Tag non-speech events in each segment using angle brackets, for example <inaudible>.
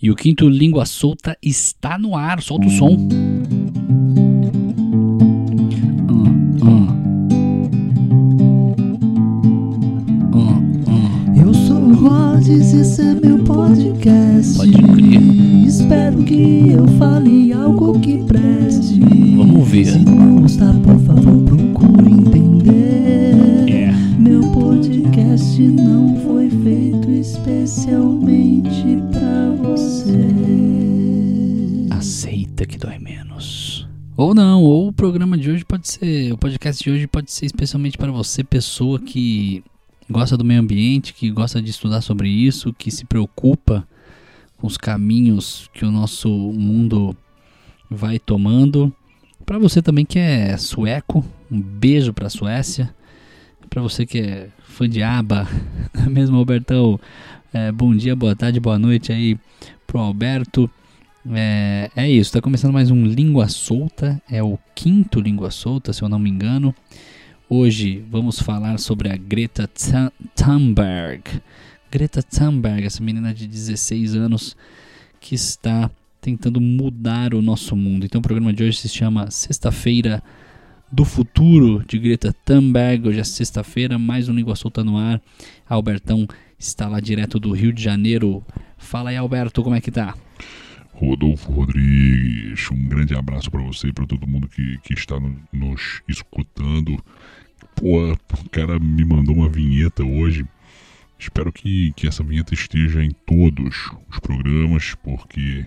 E o quinto Língua Solta está no ar. Solta o som. Eu sou o Rhodes, esse é meu podcast. Pode crer. Espero que eu fale algo que preste. Vamos ver. Se não gostar, por dói menos. Ou não, ou o programa de hoje pode ser, o podcast de hoje pode ser especialmente para você, pessoa que gosta do meio ambiente, que gosta de estudar sobre isso, que se preocupa com os caminhos que o nosso mundo vai tomando. Para você também que é sueco, um beijo para a Suécia. Para você que é fã de ABBA, <laughs> mesmo Albertão, é, bom dia, boa tarde, boa noite aí pro Alberto. É, é isso, está começando mais um Língua Solta, é o quinto Língua Solta, se eu não me engano. Hoje vamos falar sobre a Greta Thun- Thunberg. Greta Thunberg, essa menina de 16 anos que está tentando mudar o nosso mundo. Então o programa de hoje se chama Sexta-feira do Futuro de Greta Thunberg. Hoje é sexta-feira, mais um Língua Solta no ar. Albertão está lá direto do Rio de Janeiro. Fala aí, Alberto, como é que tá? Rodolfo Rodrigues, um grande abraço para você e para todo mundo que, que está no- nos escutando. Pô, o cara me mandou uma vinheta hoje. Espero que, que essa vinheta esteja em todos os programas, porque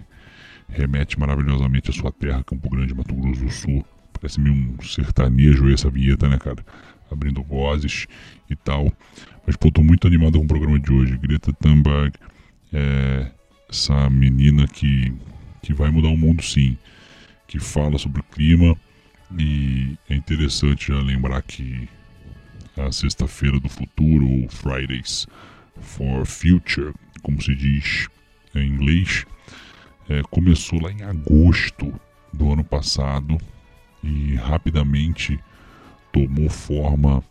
remete maravilhosamente à sua terra, Campo Grande, Mato Grosso do Sul. Parece-me um sertanejo essa vinheta, né, cara? Abrindo vozes e tal. Mas, pô, tô muito animado com o programa de hoje. Greta Thunberg, é, essa menina que, que vai mudar o mundo sim, que fala sobre o clima e é interessante já lembrar que a sexta-feira do futuro, ou Fridays for Future, como se diz em inglês, é, começou lá em agosto do ano passado e rapidamente tomou forma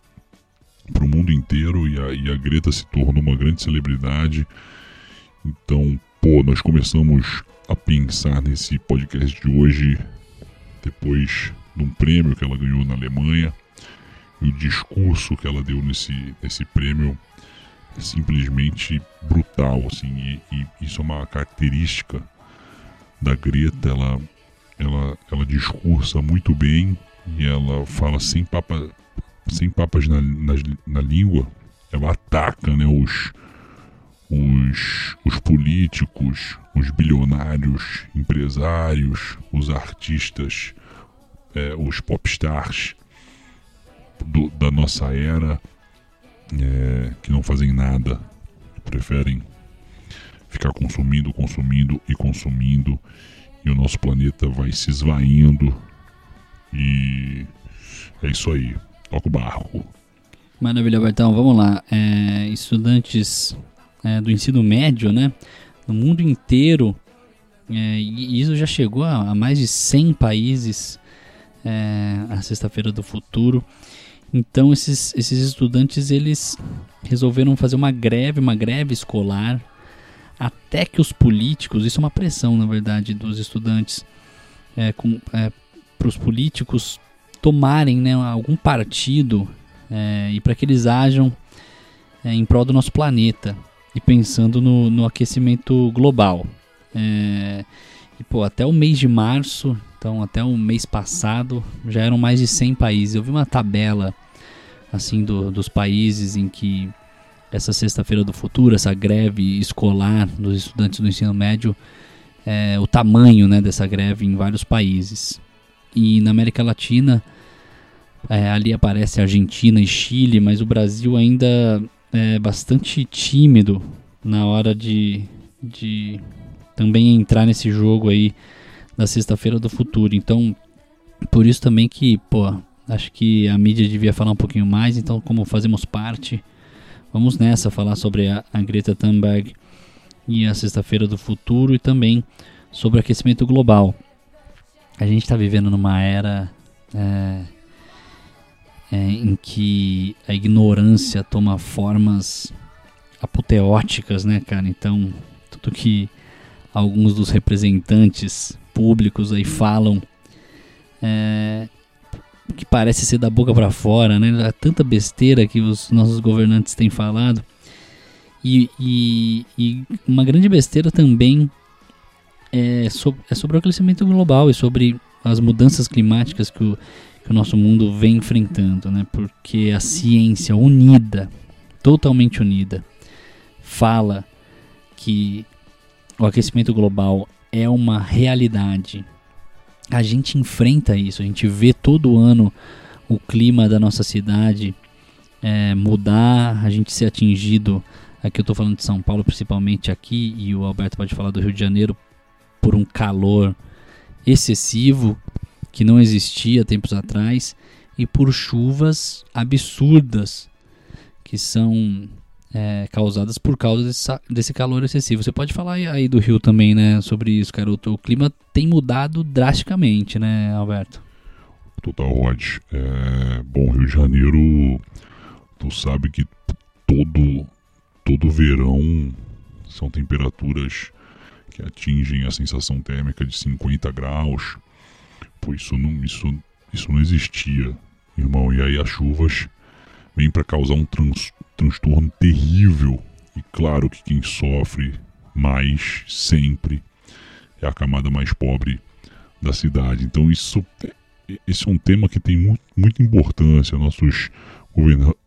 para o mundo inteiro e a, e a Greta se tornou uma grande celebridade. Então, pô, nós começamos a pensar nesse podcast de hoje depois de um prêmio que ela ganhou na Alemanha e o discurso que ela deu nesse, nesse prêmio é simplesmente brutal, assim, e, e isso é uma característica da Greta, ela, ela, ela discursa muito bem e ela fala sem, papa, sem papas na, na, na língua, ela ataca né, os, os, os políticos, os bilionários, empresários, os artistas, é, os popstars do- da nossa era é, que não fazem nada, preferem ficar consumindo, consumindo e consumindo, e o nosso planeta vai se esvaindo. E é isso aí. Toca o barco. Maravilha, Albertão. Vamos lá. É, estudantes é, do ensino médio, né? No mundo inteiro, é, e isso já chegou a, a mais de 100 países, é, a Sexta-feira do Futuro. Então, esses, esses estudantes, eles resolveram fazer uma greve, uma greve escolar, até que os políticos, isso é uma pressão, na verdade, dos estudantes, é, para os políticos tomarem né, algum partido é, e para que eles ajam é, em prol do nosso planeta e pensando no, no aquecimento global. É, e pô, até o mês de março, então até o mês passado, já eram mais de 100 países. Eu vi uma tabela assim do, dos países em que essa sexta-feira do futuro, essa greve escolar dos estudantes do ensino médio, é, o tamanho né, dessa greve em vários países. E na América Latina, é, ali aparece Argentina e Chile, mas o Brasil ainda é bastante tímido na hora de, de também entrar nesse jogo aí da sexta-feira do futuro. Então, por isso também que, pô, acho que a mídia devia falar um pouquinho mais. Então, como fazemos parte, vamos nessa falar sobre a, a Greta Thunberg e a sexta-feira do futuro e também sobre aquecimento global. A gente está vivendo numa era é, é, em que a ignorância toma formas apoteóticas, né, cara? Então, tudo que alguns dos representantes públicos aí falam é, que parece ser da boca para fora, né? É tanta besteira que os nossos governantes têm falado. E, e, e uma grande besteira também é sobre, é sobre o aquecimento global e sobre as mudanças climáticas que o, que o nosso mundo vem enfrentando, né? Porque a ciência unida, totalmente unida, fala que o aquecimento global é uma realidade. A gente enfrenta isso, a gente vê todo ano o clima da nossa cidade é, mudar, a gente ser atingido. Aqui eu estou falando de São Paulo, principalmente aqui, e o Alberto pode falar do Rio de Janeiro, por um calor excessivo que não existia tempos atrás e por chuvas absurdas que são é, causadas por causa desse, desse, calor excessivo. Você pode falar aí do Rio também, né, sobre isso, cara. O, o clima tem mudado drasticamente, né, Alberto? Total, Rod. É, bom, Rio de Janeiro, tu sabe que todo, todo verão são temperaturas que atingem a sensação térmica de 50 graus. Pô, isso não, isso, isso não existia, irmão. E aí as chuvas vêm para causar um trans, transtorno terrível. E claro que quem sofre mais sempre é a camada mais pobre da cidade. Então isso esse é um tema que tem muito, muita importância. Nossos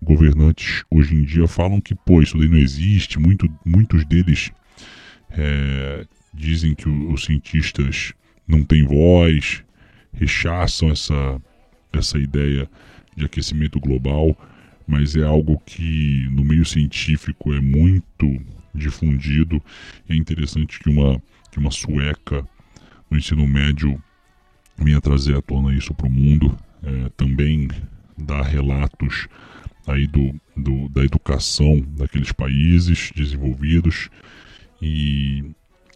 governantes hoje em dia falam que pô, isso daí não existe. Muito, muitos deles é, dizem que os cientistas não têm voz, rechaçam essa, essa ideia de aquecimento global, mas é algo que no meio científico é muito difundido. É interessante que uma, que uma sueca no ensino médio venha trazer à tona isso para o mundo, é, também dá relatos aí do, do, da educação daqueles países desenvolvidos e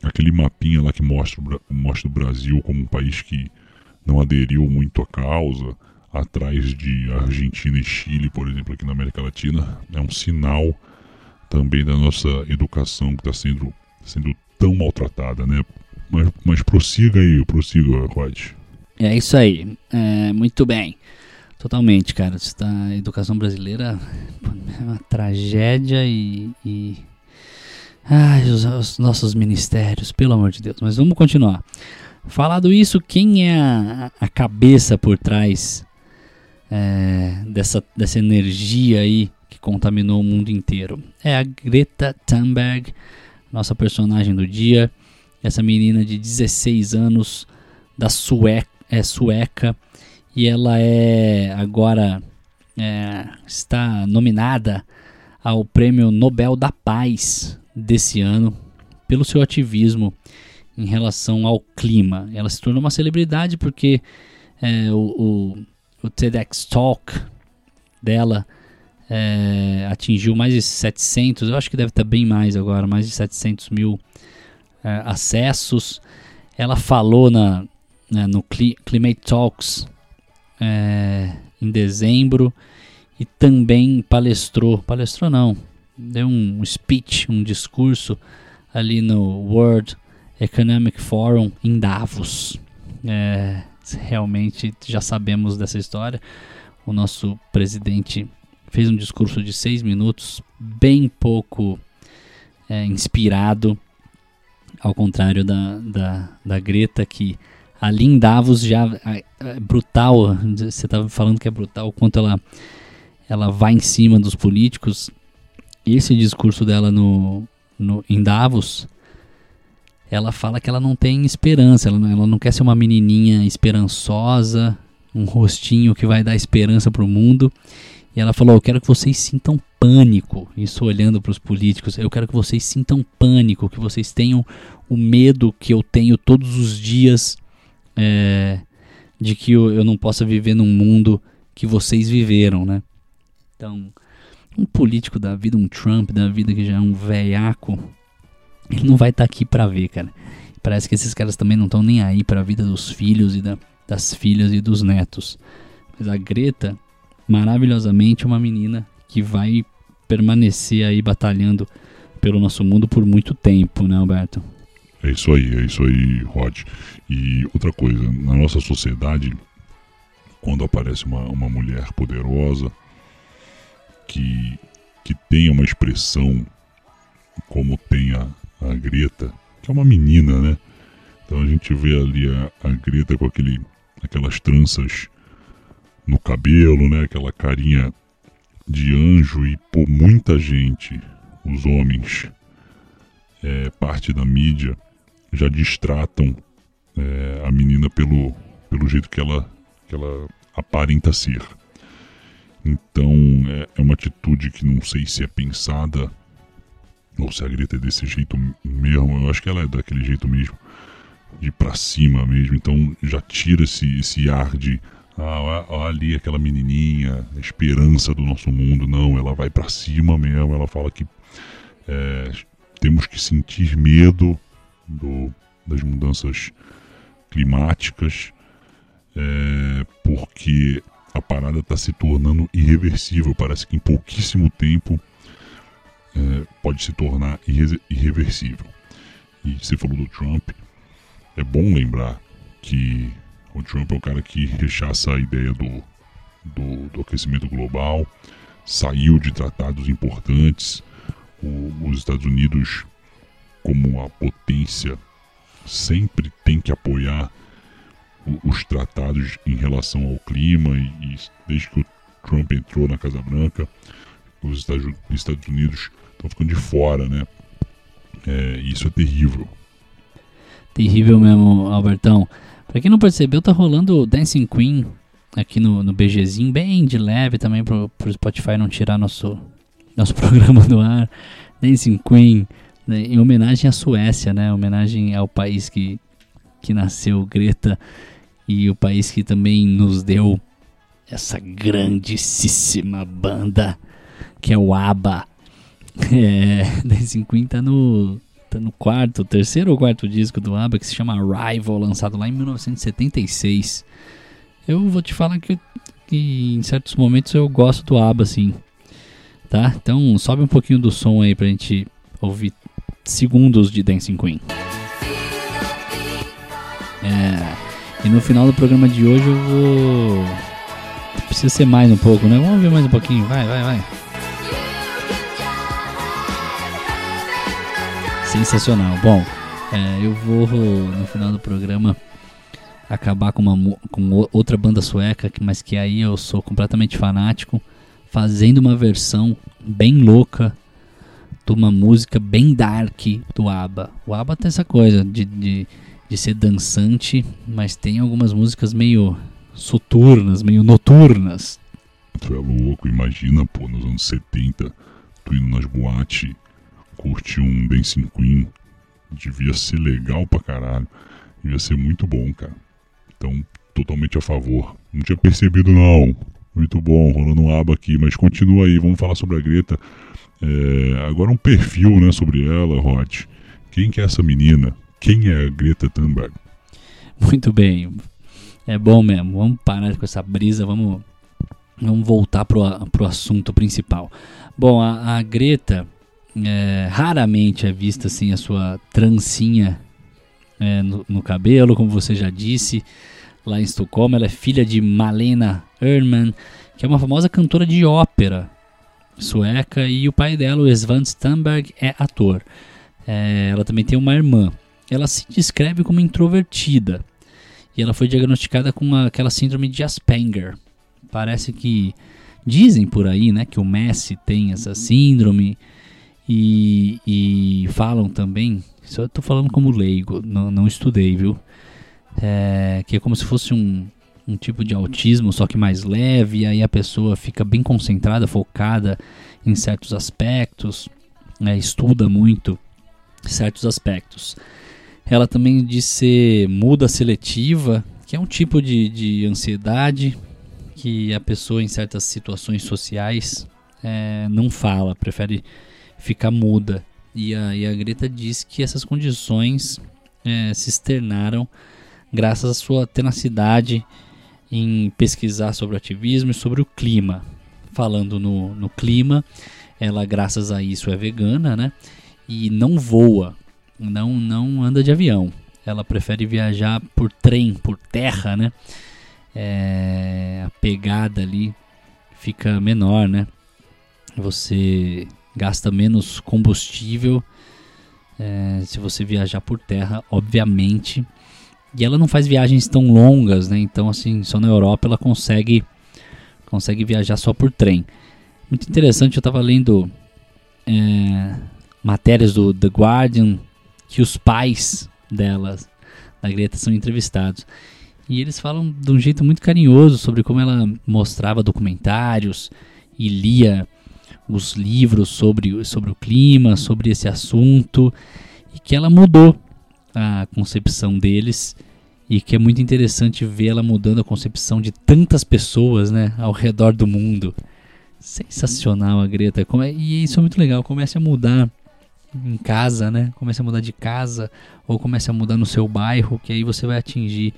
aquele mapinha lá que mostra, mostra o Brasil como um país que não aderiu muito à causa, atrás de Argentina e Chile, por exemplo, aqui na América Latina, é um sinal também da nossa educação que está sendo, sendo tão maltratada, né? Mas, mas prossiga aí, prossiga, Rod. É isso aí, é, muito bem. Totalmente, cara. A educação brasileira é uma tragédia e, e Ai, os, os, nossos ministérios, pelo amor de Deus. Mas vamos continuar. Falado isso, quem é a, a cabeça por trás é, dessa, dessa energia aí que contaminou o mundo inteiro? É a Greta Thunberg, nossa personagem do dia. Essa menina de 16 anos, da sueca, é sueca, e ela é agora é, está nominada ao Prêmio Nobel da Paz desse ano pelo seu ativismo em relação ao clima. Ela se tornou uma celebridade porque é, o, o, o, TEDx Talk dela é, atingiu mais de 700, eu acho que deve estar bem mais agora, mais de 700 mil é, acessos. Ela falou na, né, no Climate Talks é, em dezembro e também palestrou, palestrou não, deu um speech, um discurso ali no World Economic Forum em Davos. É, realmente já sabemos dessa história. O nosso presidente fez um discurso de seis minutos, bem pouco é, inspirado, ao contrário da, da, da Greta, que ali em Davos já é, é brutal. Você estava falando que é brutal o quanto ela, ela vai em cima dos políticos esse discurso dela no, no, em Davos, ela fala que ela não tem esperança, ela não, ela não quer ser uma menininha esperançosa, um rostinho que vai dar esperança para o mundo. E ela falou: Eu quero que vocês sintam pânico. Isso olhando para os políticos. Eu quero que vocês sintam pânico, que vocês tenham o medo que eu tenho todos os dias é, de que eu, eu não possa viver num mundo que vocês viveram, né? Então, um político da vida, um Trump da vida que já é um velhaco, ele não vai estar tá aqui para ver, cara. Parece que esses caras também não estão nem aí para a vida dos filhos e da, das filhas e dos netos. Mas a Greta, maravilhosamente, é uma menina que vai permanecer aí batalhando pelo nosso mundo por muito tempo, né, Alberto? É isso aí, é isso aí, Rod. E outra coisa, na nossa sociedade, quando aparece uma, uma mulher poderosa que, que tenha uma expressão como tem a, a Greta, que é uma menina, né? Então a gente vê ali a, a Greta com aquele, aquelas tranças no cabelo, né? Aquela carinha de anjo e por muita gente, os homens, é, parte da mídia, já distratam é, a menina pelo, pelo jeito que ela, que ela aparenta ser. Então é, é uma atitude que não sei se é pensada ou se a Greta é desse jeito mesmo. Eu acho que ela é daquele jeito mesmo, de pra cima mesmo. Então já tira esse, esse ar de ah, olha ali aquela menininha, a esperança do nosso mundo. Não, ela vai para cima mesmo. Ela fala que é, temos que sentir medo do, das mudanças climáticas, é, porque a parada está se tornando irreversível. Parece que em pouquíssimo tempo é, pode se tornar irre irreversível. E você falou do Trump, é bom lembrar que o Trump é o cara que rechaça a ideia do, do, do aquecimento global, saiu de tratados importantes. O, os Estados Unidos, como a potência, sempre tem que apoiar os tratados em relação ao clima. E, e, desde que o Trump entrou na Casa Branca, os Estados Unidos estão ficando de fora, né? É, isso é terrível. Terrível mesmo, Albertão. Pra quem não percebeu, tá rolando Dancing Queen aqui no, no BGzinho, bem de leve também pro, pro Spotify não tirar nosso, nosso <laughs> programa do ar. Dancing Queen, né, em homenagem à Suécia, né? Homenagem ao país que, que nasceu Greta e o país que também nos deu essa grandíssima banda que é o ABBA. <laughs> É, Dancing Queen tá no tá no quarto, terceiro ou quarto disco do ABBA que se chama Arrival, lançado lá em 1976. Eu vou te falar que, que em certos momentos eu gosto do ABBA, assim. Tá? Então sobe um pouquinho do som aí pra gente ouvir segundos de Dancing Queen. É, e no final do programa de hoje eu vou. Precisa ser mais um pouco, né? Vamos ouvir mais um pouquinho. Vai, vai, vai. Sensacional. Bom, é, eu vou no final do programa acabar com, uma, com outra banda sueca, mas que aí eu sou completamente fanático, fazendo uma versão bem louca de uma música bem dark do ABBA. O ABBA tem essa coisa de, de, de ser dançante, mas tem algumas músicas meio soturnas, meio noturnas. Tu é louco, imagina, pô, nos anos 70, tu indo nas boates curtir um Dancing Queen. Devia ser legal pra caralho. Devia ser muito bom, cara. Então, totalmente a favor. Não tinha percebido, não. Muito bom, rolando um aba aqui. Mas continua aí, vamos falar sobre a Greta. É, agora um perfil né, sobre ela, Rod. Quem que é essa menina? Quem é a Greta Thunberg? Muito bem. É bom mesmo. Vamos parar com essa brisa, vamos, vamos voltar pro, pro assunto principal. Bom, a, a Greta é, raramente é vista assim a sua trancinha é, no, no, cabelo, como você já disse, lá em Estocolmo. Ela é filha de Malena Erdman, que é uma famosa cantora de ópera sueca, e o pai dela, o Svan Stamberg, é ator. É, ela também tem uma irmã. Ela se descreve como introvertida e ela foi diagnosticada com aquela síndrome de Asperger. Parece que dizem por aí, né, que o Messi tem essa síndrome e, e falam também, eu estou falando como leigo, não, não estudei, viu? É, que é como se fosse um, um tipo de autismo, só que mais leve, aí a pessoa fica bem concentrada, focada em certos aspectos, né, estuda muito certos aspectos. Ela também diz ser muda seletiva, que é um tipo de, de ansiedade que a pessoa em certas situações sociais é, não fala, prefere ficar muda. E a, e a Greta diz que essas condições é, se externaram graças à sua tenacidade em pesquisar sobre o ativismo e sobre o clima. Falando no, no clima, ela, graças a isso, é vegana, né? E não voa. não, não anda de avião. Ela prefere viajar por trem, por terra, né? É, a pegada ali fica menor, né? Você gasta menos combustível é, se você viajar por terra, obviamente. E ela não faz viagens tão longas, né? Então, assim, só na Europa ela consegue consegue viajar só por trem. Muito interessante, eu estava lendo é, matérias do The Guardian que os pais delas, da Greta, são entrevistados. E eles falam de um jeito muito carinhoso sobre como ela mostrava documentários e lia os livros sobre, sobre o clima, sobre esse assunto, e que ela mudou a concepção deles e que é muito interessante ver ela mudando a concepção de tantas pessoas, né, ao redor do mundo. Sensacional a Greta, é, e isso é muito legal, comece a mudar em casa, né? Comece a mudar de casa ou comece a mudar no seu bairro, que aí você vai atingir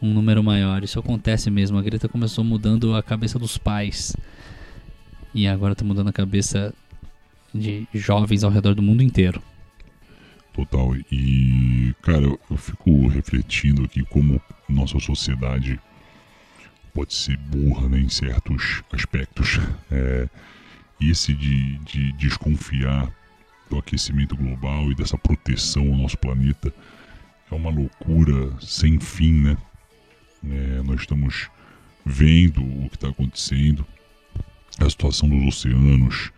um número maior. Isso acontece mesmo. A Greta começou mudando a cabeça dos pais e agora está mudando a cabeça de jovens ao redor do mundo inteiro. Total. E, cara, eu, eu fico refletindo aqui como nossa sociedade pode ser burra né, em certos aspectos. É, esse de, de desconfiar do aquecimento global e dessa proteção ao nosso planeta é uma loucura sem fim, né? É, nós estamos vendo o que está acontecendo, a situação dos oceanos,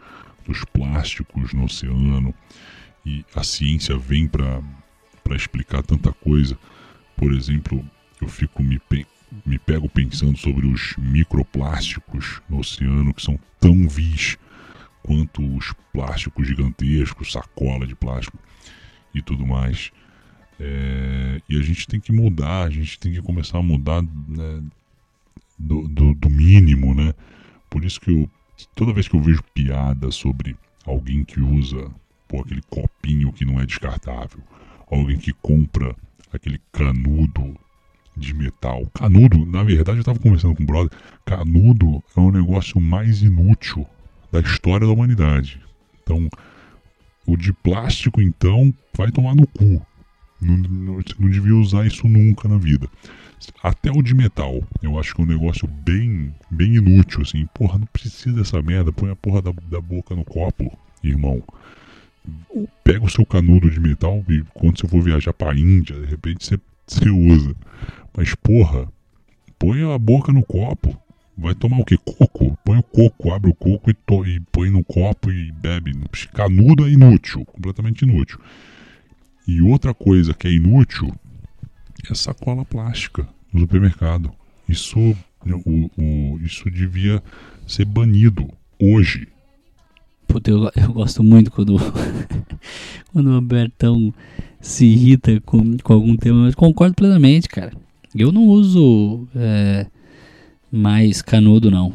dos plásticos no oceano, e a ciência vem para explicar tanta coisa. Por exemplo, eu fico me, me pego pensando sobre os microplásticos no oceano que são tão vis quanto os plásticos gigantescos, sacola de plástico e tudo mais. É, e a gente tem que mudar, a gente tem que começar a mudar né, do, do, do, mínimo, né? Por isso que eu, toda vez que eu vejo piada sobre alguém que usa pô, aquele copinho que não é descartável, alguém que compra aquele canudo de metal. Canudo, na verdade, eu estava conversando com um brother. Canudo é o negócio mais inútil da história da humanidade. Então, o de plástico, então, vai tomar no cu. Não, não, devia usar isso nunca na vida. Até o de metal, eu acho que é um negócio bem, bem inútil, assim. Porra, não precisa dessa merda. Põe a porra da, da boca no copo, irmão. Pega o seu canudo de metal e quando você for viajar pra Índia, de repente você, você usa. Mas, porra, põe a boca no copo. Vai tomar o que? Coco? Põe o coco, abre o coco e, to e põe no copo e bebe. Canudo é inútil, completamente inútil. E outra coisa que é inútil é sacola plástica no supermercado. Isso, o, o, isso devia ser banido hoje. Puta, eu, eu gosto muito quando, <laughs> quando o Albertão se irrita com, com algum tema, mas concordo plenamente, cara. Eu não uso é, mais canudo, não.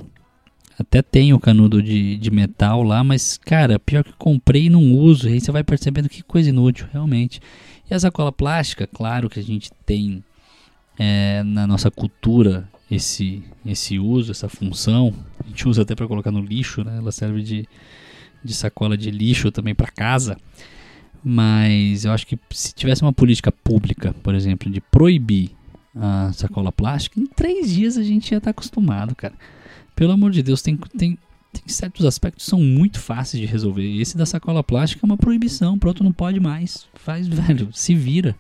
Até tenho canudo de, de metal lá, mas, cara, pior que comprei e não uso. E aí você vai percebendo que coisa inútil, realmente. E a sacola plástica, claro que a gente tem é, na nossa cultura esse, esse uso, essa função. A gente usa até para colocar no lixo, né? Ela serve de, de sacola de lixo também para casa. Mas eu acho que se tivesse uma política pública, por exemplo, de proibir a sacola plástica, em três dias a gente ia estar tá acostumado, cara. Pelo amor de Deus, tem, tem, tem certos aspectos que são muito fáceis de resolver. Esse da sacola plástica é uma proibição, pronto, não pode mais. Faz, <laughs> velho, se vira.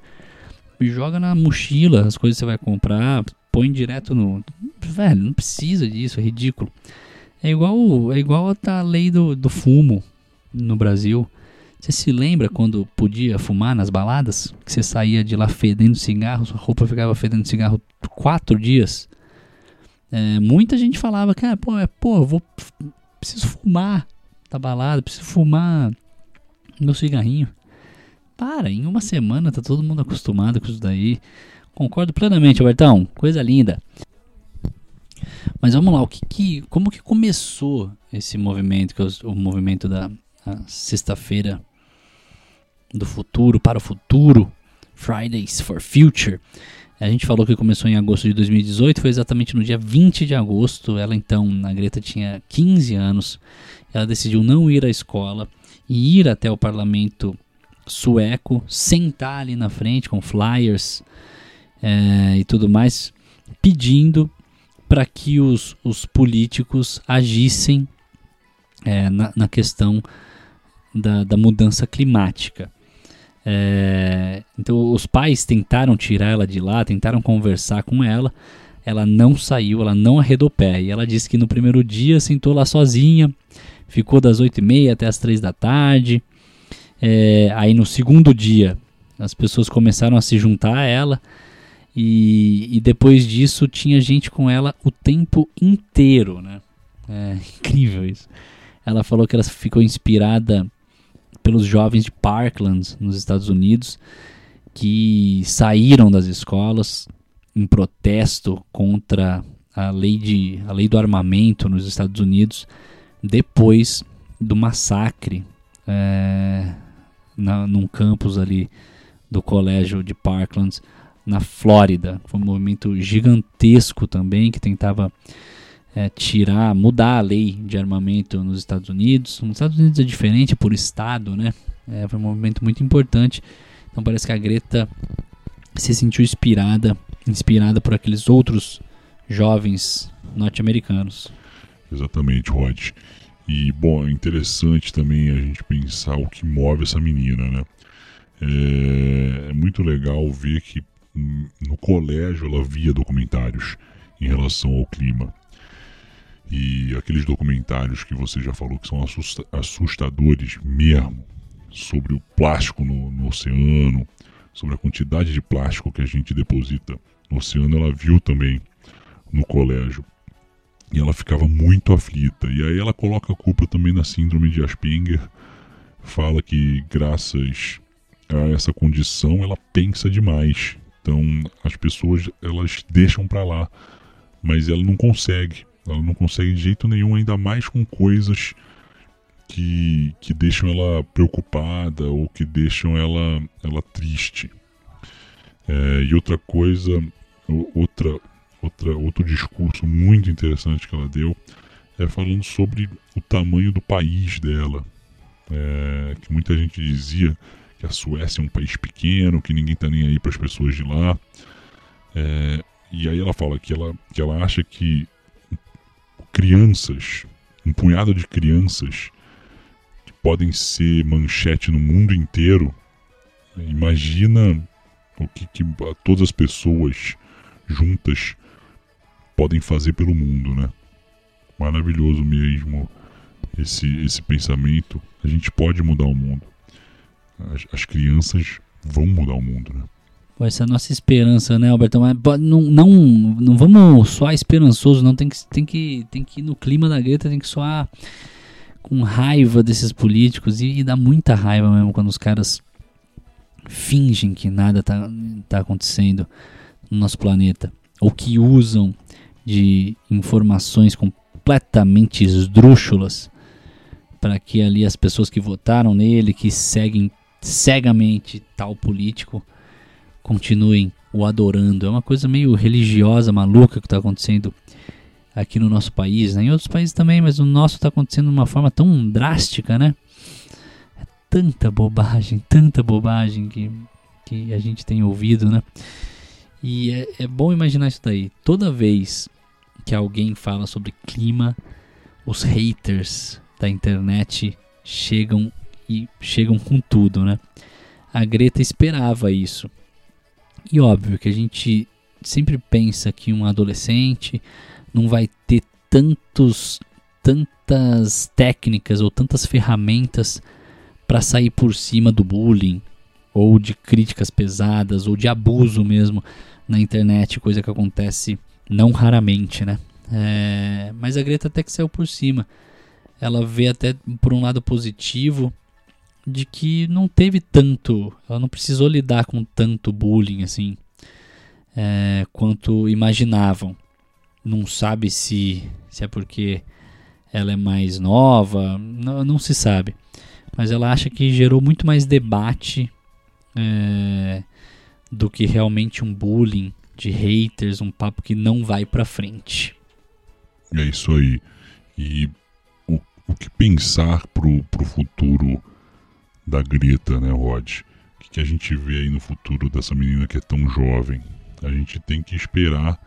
Joga na mochila as coisas que você vai comprar, põe direto no. Velho, não precisa disso, é ridículo. É igual, é igual a lei do, do fumo no Brasil. Você se lembra quando podia fumar nas baladas? Que você saía de lá fedendo cigarro, sua roupa ficava fedendo cigarro quatro dias? É, muita gente falava, cara, pô, é, pô, vou, preciso fumar da balada, preciso fumar meu cigarrinho. Para, em uma semana tá todo mundo acostumado com isso daí. Concordo plenamente, Albertão, coisa linda. Mas vamos lá, o que, que como que começou esse movimento, que é o movimento da sexta-feira do futuro para o futuro, Fridays for Future. A gente falou que começou em agosto de 2018, foi exatamente no dia 20 de agosto. Ela então, a Greta tinha 15 anos. Ela decidiu não ir à escola e ir até o parlamento sueco sentar ali na frente com flyers é, e tudo mais, pedindo para que os, os políticos agissem é, na, na, questão da, da mudança climática. É, então os pais tentaram tirar ela de lá, tentaram conversar com ela, ela não saiu, ela não arredou pé. E ela disse que no primeiro dia sentou lá sozinha, ficou das 8h30 até as 3 da tarde. É, aí no segundo dia as pessoas começaram a se juntar a ela. E, e depois disso tinha gente com ela o tempo inteiro, né? É <laughs> incrível isso. Ela falou que ela ficou inspirada pelos jovens de Parkland, nos Estados Unidos, que saíram das escolas em protesto contra a lei, de, a lei do armamento nos Estados Unidos depois do massacre é, na, num campus ali do colégio de Parkland na Flórida. Foi um movimento gigantesco também que tentava é, tirar, mudar a lei de armamento nos Estados Unidos. Nos Estados Unidos é diferente por estado, né? É, foi um movimento muito importante. Então parece que a Greta se sentiu inspirada, inspirada por aqueles outros jovens norte-americanos. Exatamente, Rod. E, bom, é interessante também a gente pensar o que move essa menina, né? É, é muito legal ver que hum, no colégio ela via documentários em relação ao clima. E aqueles documentários que você já falou que são assustadores mesmo, sobre o plástico no, no oceano, sobre a quantidade de plástico que a gente deposita no oceano, ela viu também no colégio. E ela ficava muito aflita. E aí ela coloca a culpa também na síndrome de Asperger. Fala que graças a essa condição ela pensa demais. Então as pessoas elas deixam para lá, mas ela não consegue. Ela não consegue de jeito nenhum, ainda mais com coisas que, que deixam ela preocupada ou que deixam ela, ela triste. É, e outra coisa, outra, outra, outro discurso muito interessante que ela deu é falando sobre o tamanho do país dela. É, que muita gente dizia que a Suécia é um país pequeno, que ninguém está nem aí para as pessoas de lá. É, e aí ela fala que ela, que ela acha que crianças, um punhado de crianças que podem ser manchete no mundo inteiro. Imagina o que, que todas as pessoas juntas podem fazer pelo mundo, né? Maravilhoso mesmo esse, esse pensamento. A gente pode mudar o mundo. As, as crianças vão mudar o mundo, né? Essa é a nossa esperança, né, Alberto? Mas não, não, não vamos soar esperançoso, não. Tem que, tem, que, tem que ir no clima da Greta, tem que soar com raiva desses políticos. E, e dá muita raiva mesmo quando os caras fingem que nada tá, tá acontecendo no nosso planeta. Ou que usam de informações completamente esdrúxulas para que ali as pessoas que votaram nele, que seguem cegamente tal político, continuem o adorando. É uma coisa meio religiosa, maluca que está acontecendo aqui no nosso país, né? em outros países também, mas o nosso está acontecendo de uma forma tão drástica, né? É tanta bobagem, tanta bobagem que, que a gente tem ouvido, né? E é, é bom imaginar isso daí. Toda vez que alguém fala sobre clima, os haters da internet chegam e chegam com tudo, né? A Greta esperava isso. E óbvio que a gente sempre pensa que um adolescente não vai ter tantos tantas técnicas ou tantas ferramentas para sair por cima do bullying ou de críticas pesadas ou de abuso mesmo na internet, coisa que acontece não raramente, né? É, mas a Greta até que saiu por cima. Ela vê até por um lado positivo de que não teve tanto, ela não precisou lidar com tanto bullying assim é, quanto imaginavam. Não sabe se, se é porque ela é mais nova, não, não se sabe. Mas ela acha que gerou muito mais debate é, do que realmente um bullying de haters, um papo que não vai pra frente. É isso aí. E o, o que pensar pro, pro futuro da Greta, né, Rod? O que, que a gente vê aí no futuro dessa menina que é tão jovem? A gente tem que esperar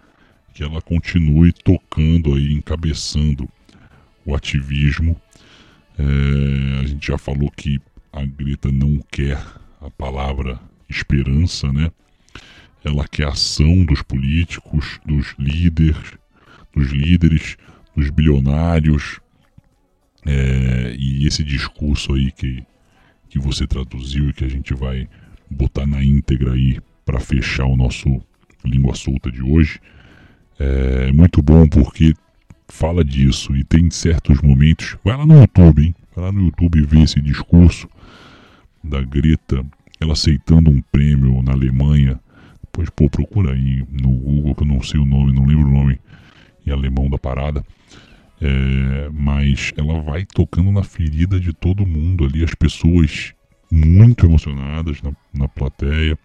que ela continue tocando aí, encabeçando o ativismo. É, a gente já falou que a Greta não quer a palavra esperança, né? Ela quer ação dos políticos, dos líderes, dos líderes, dos bilionários. É, e esse discurso aí que, que você traduziu e que a gente vai botar na íntegra aí para fechar o nosso língua solta de hoje é muito bom porque fala disso e tem certos momentos. Vai lá no YouTube, hein? Vai lá no YouTube e vê esse discurso da Greta, ela aceitando um prêmio na Alemanha. Depois, pô, procura aí no Google, que eu não sei o nome, não lembro o nome em alemão da parada. É, mas ela vai tocando na ferida de todo mundo ali, as pessoas muito emocionadas na, na plateia,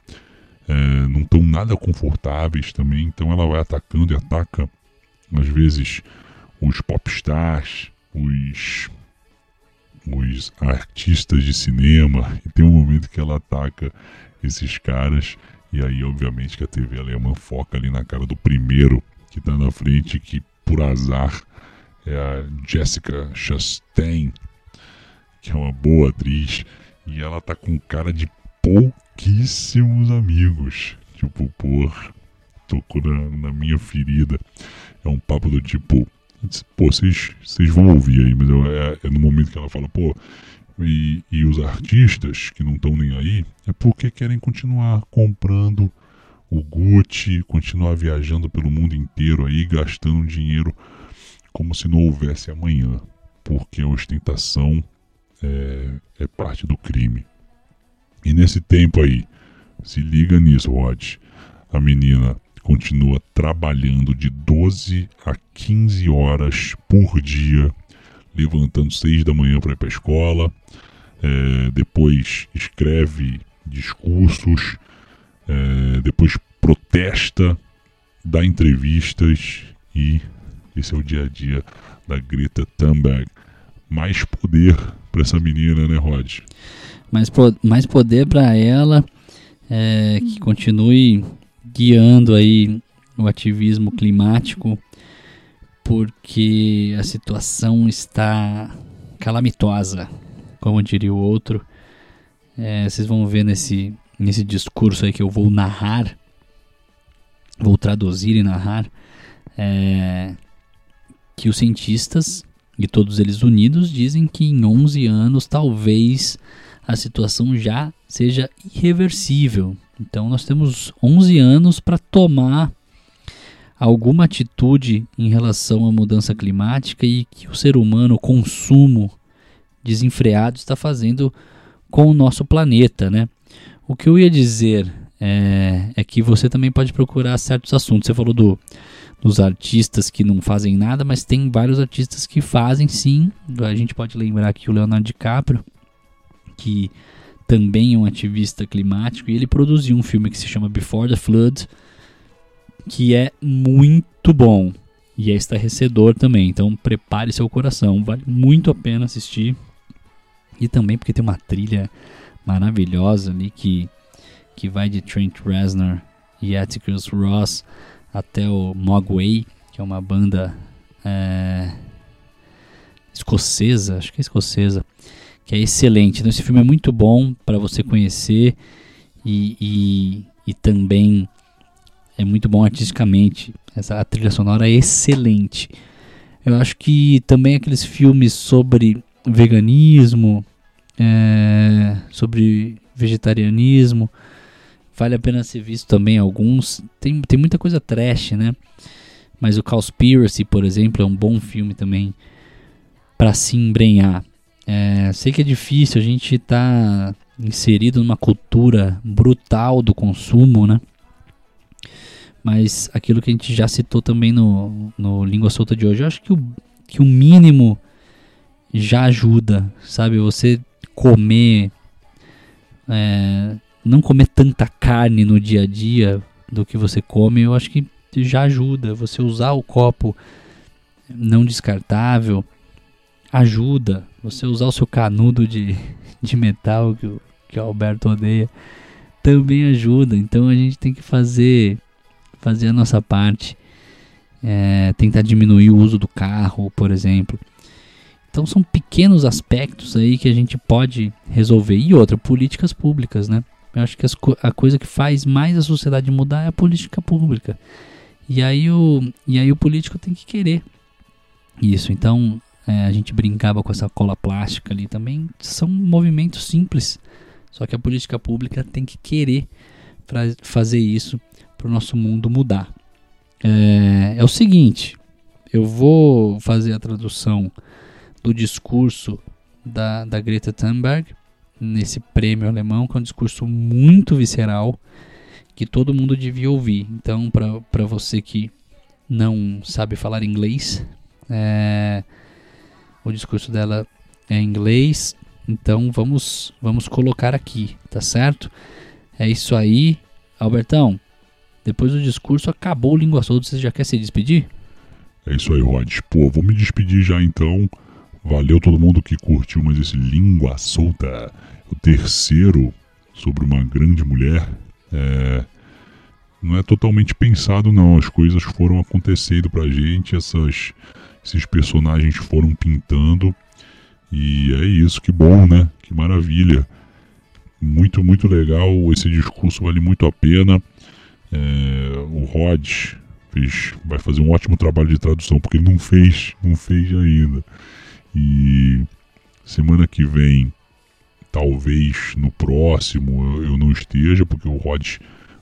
é, não estão nada confortáveis também, então ela vai atacando e ataca, às vezes, os popstars, os os artistas de cinema, <laughs> e tem um momento que ela ataca esses caras, e aí, obviamente, que a TV alemã foca ali na cara do primeiro que está na frente, que por azar é a Jessica Chastain, que é uma boa atriz, e ela tá com cara de pouquíssimos amigos. Tipo, pô, tocou na, na minha ferida. É um papo do tipo, Pô, vocês vão ouvir aí, mas é, é, no momento que ela fala, pô, e, e os artistas que não estão nem aí, é porque querem continuar comprando o Gucci, continuar viajando pelo mundo inteiro aí, gastando dinheiro como se não houvesse amanhã, porque a ostentação é, é parte do crime. E nesse tempo aí, se liga nisso, Rod, a menina continua trabalhando de 12 a 15 horas por dia, levantando 6 da manhã para ir para a escola, é, depois escreve discursos, é, depois protesta, dá entrevistas e esse é o dia a dia da Greta Thunberg. Mais poder para essa menina, né, Rod? Mais, mais poder para ela, é, que continue guiando aí o ativismo climático, porque a situação está calamitosa, como diria o outro. É, vocês vão ver nesse, nesse discurso aí que eu vou narrar, vou traduzir e narrar, é, que os cientistas, e todos eles unidos, dizem que em 11 anos talvez a situação já seja irreversível. Então nós temos 11 anos para tomar alguma atitude em relação à mudança climática e que o ser humano, o consumo desenfreado está fazendo com o nosso planeta, né? O que eu ia dizer é, é que você também pode procurar certos assuntos. Você falou do, dos artistas que não fazem nada, mas tem vários artistas que fazem sim. A gente pode lembrar aqui o Leonardo DiCaprio, que também é um ativista climático, e ele produziu um filme que se chama Before the Flood, que é muito bom e é estarrecedor também. Então prepare seu coração, vale muito a pena assistir. E também porque tem uma trilha maravilhosa ali que, que vai de Trent Reznor e Atticus Ross até o Mogwai, que é uma banda é, escocesa, acho que é escocesa, que é excelente. Então esse filme é muito bom para você conhecer e, e, e, também é muito bom artisticamente. Essa trilha sonora é excelente. Eu acho que também aqueles filmes sobre veganismo, é, sobre vegetarianismo, vale a pena ser visto também alguns. Tem, tem muita coisa trash, né? Mas o Cowspiracy, por exemplo, é um bom filme também para se embrenhar. É, sei que é difícil, a gente está inserido numa cultura brutal do consumo, né? Mas aquilo que a gente já citou também no, no Língua Solta de hoje, eu acho que o, que o mínimo já ajuda, sabe? Você comer, é, não comer tanta carne no dia a dia do que você come, eu acho que já ajuda. Você usar o copo não descartável, ajuda. Você usar o seu canudo de, de metal que o, que o Alberto odeia também ajuda. Então a gente tem que fazer fazer a nossa parte, é, tentar diminuir o uso do carro, por exemplo. Então são pequenos aspectos aí que a gente pode resolver. E outra, políticas públicas, né? Eu acho que as, a coisa que faz mais a sociedade mudar é a política pública. E aí o, e aí o político tem que querer isso. Então é, a gente brincava com essa cola plástica ali também. São movimentos simples. Só que a política pública tem que querer para fazer isso para o nosso mundo mudar. É, é o seguinte, eu vou fazer a tradução do discurso da, da Greta Thunberg nesse prêmio alemão, que é um discurso muito visceral que todo mundo devia ouvir. Então, para você que não sabe falar inglês, é, o discurso dela é em inglês, então vamos vamos colocar aqui, tá certo? É isso aí, Albertão. Depois do discurso acabou o língua solta, você já quer se despedir? É isso aí, Rod. Pô, vou me despedir já então. Valeu todo mundo que curtiu mais esse Língua Solta, o terceiro sobre uma grande mulher. É, não é totalmente pensado não, as coisas foram acontecendo pra gente, essas, esses personagens foram pintando e é isso, que bom, né? Que maravilha. Muito, muito legal, esse discurso vale muito a pena. É, o Rod fez, vai fazer um ótimo trabalho de tradução, porque ele não fez, não fez ainda. E semana que vem, talvez no próximo eu, não esteja, porque o Rod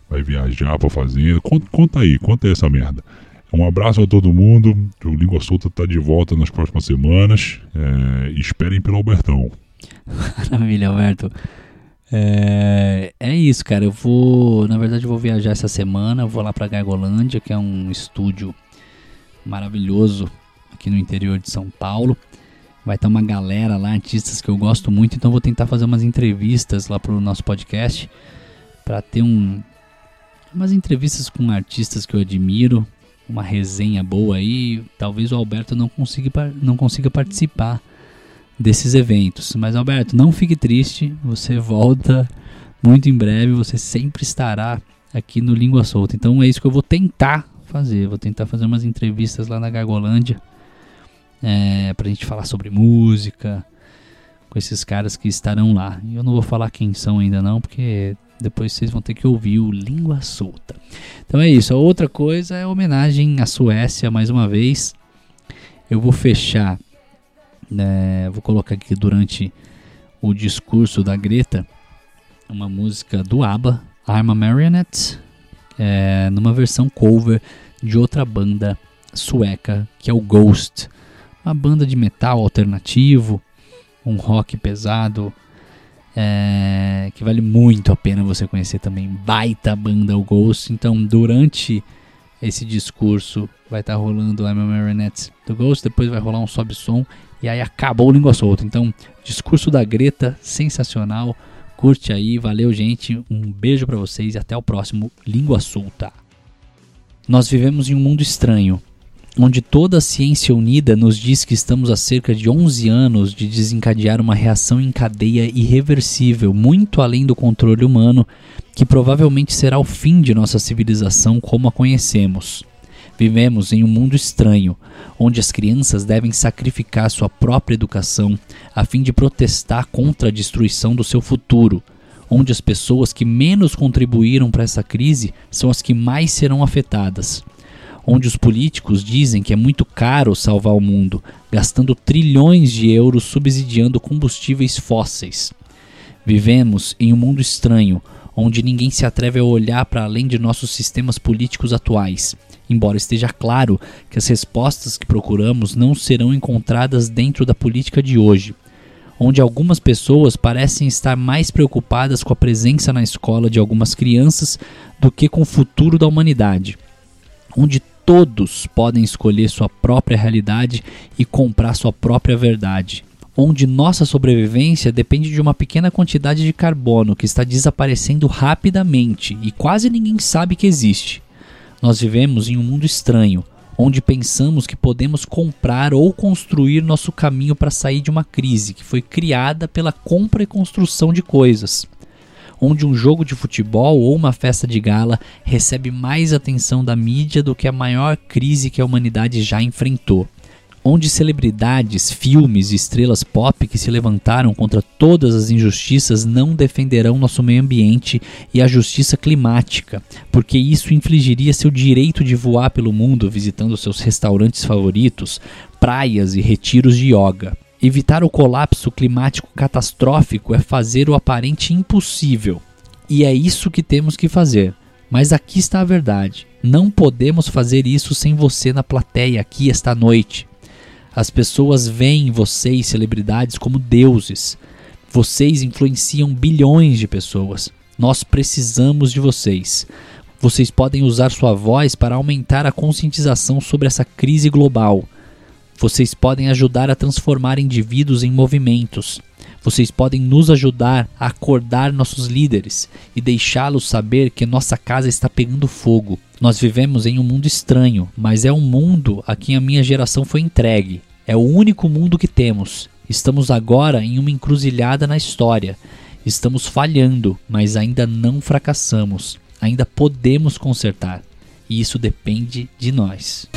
vai viajar pra fazenda. Conta, conta aí, conta aí essa merda. Um abraço a todo mundo. O Língua Solta tá de volta nas próximas semanas. É, esperem pelo Albertão. <laughs> Maravilha, Alberto. É, é isso, cara. Eu vou, na verdade, eu vou viajar essa semana. Eu vou lá pra Gargolândia, que é um estúdio maravilhoso aqui no interior de São Paulo. Vai ter uma galera lá, artistas que eu gosto muito, então vou tentar fazer umas entrevistas lá pro nosso podcast para ter um umas entrevistas com artistas que eu admiro, uma resenha boa aí. Talvez o Alberto não consiga não consiga participar desses eventos, mas Alberto, não fique triste, você volta muito em breve, você sempre estará aqui no Língua Solta. Então é isso que eu vou tentar fazer, vou tentar fazer umas entrevistas lá na Gargolândia é, pra gente falar sobre música com esses caras que estarão lá. Eu não vou falar quem são ainda não, porque depois vocês vão ter que ouvir o Língua Solta. Então é isso. A outra coisa é homenagem à Suécia mais uma vez. Eu vou fechar, né, vou colocar aqui durante o discurso da Greta uma música do ABBA, I'm a Marionette, é, numa versão cover de outra banda sueca que é o Ghost uma banda de metal alternativo, um rock pesado, é, que vale muito a pena você conhecer também. Baita banda o Ghost. Então, durante esse discurso, vai estar tá rolando I'm a Marionette do Ghost, depois vai rolar um sobe-som e aí acabou o Língua Solta. Então, discurso da Greta, sensacional. Curte aí, valeu gente, um beijo para vocês e até o próximo Língua Solta. Nós vivemos em um mundo estranho, onde toda a ciência unida nos diz que estamos há cerca de 11 anos de desencadear uma reação em cadeia irreversível, muito além do controle humano, que provavelmente será o fim de nossa civilização como a conhecemos. Vivemos em um mundo estranho, onde as crianças devem sacrificar sua própria educação a fim de protestar contra a destruição do seu futuro, onde as pessoas que menos contribuíram para essa crise são as que mais serão afetadas onde os políticos dizem que é muito caro salvar o mundo, gastando trilhões de euros subsidiando combustíveis fósseis. Vivemos em um mundo estranho, onde ninguém se atreve a olhar para além de nossos sistemas políticos atuais, embora esteja claro que as respostas que procuramos não serão encontradas dentro da política de hoje, onde algumas pessoas parecem estar mais preocupadas com a presença na escola de algumas crianças do que com o futuro da humanidade, onde todos podem escolher sua própria realidade e comprar sua própria verdade. Onde nossa sobrevivência depende de uma pequena quantidade de carbono que está desaparecendo rapidamente e quase ninguém sabe que existe. Nós vivemos em um mundo estranho, onde pensamos que podemos comprar ou construir nosso caminho para sair de uma crise que foi criada pela compra e construção de coisas. Onde um jogo de futebol ou uma festa de gala recebe mais atenção da mídia do que a maior crise que a humanidade já enfrentou onde celebridades, filmes e estrelas pop que se levantaram contra todas as injustiças não defenderão nosso meio ambiente e a justiça climática, porque isso infligiria seu direito de voar pelo mundo visitando seus restaurantes favoritos, praias e retiros de yoga. Evitar o colapso climático catastrófico é fazer o aparente impossível. E é isso que temos que fazer. Mas aqui está a verdade. Não podemos fazer isso sem você na plateia aqui esta noite. As pessoas veem vocês, celebridades, como deuses. Vocês influenciam bilhões de pessoas. Nós precisamos de vocês. Vocês podem usar sua voz para aumentar a conscientização sobre essa crise global. Vocês podem ajudar a transformar indivíduos em movimentos. Vocês podem nos ajudar a acordar nossos líderes e deixá-los saber que nossa casa está pegando fogo. Nós vivemos em um mundo estranho, mas é um mundo a quem a minha geração foi entregue. É o único mundo que temos. Estamos agora em uma encruzilhada na história. Estamos falhando, mas ainda não fracassamos. Ainda podemos consertar. E isso depende de nós.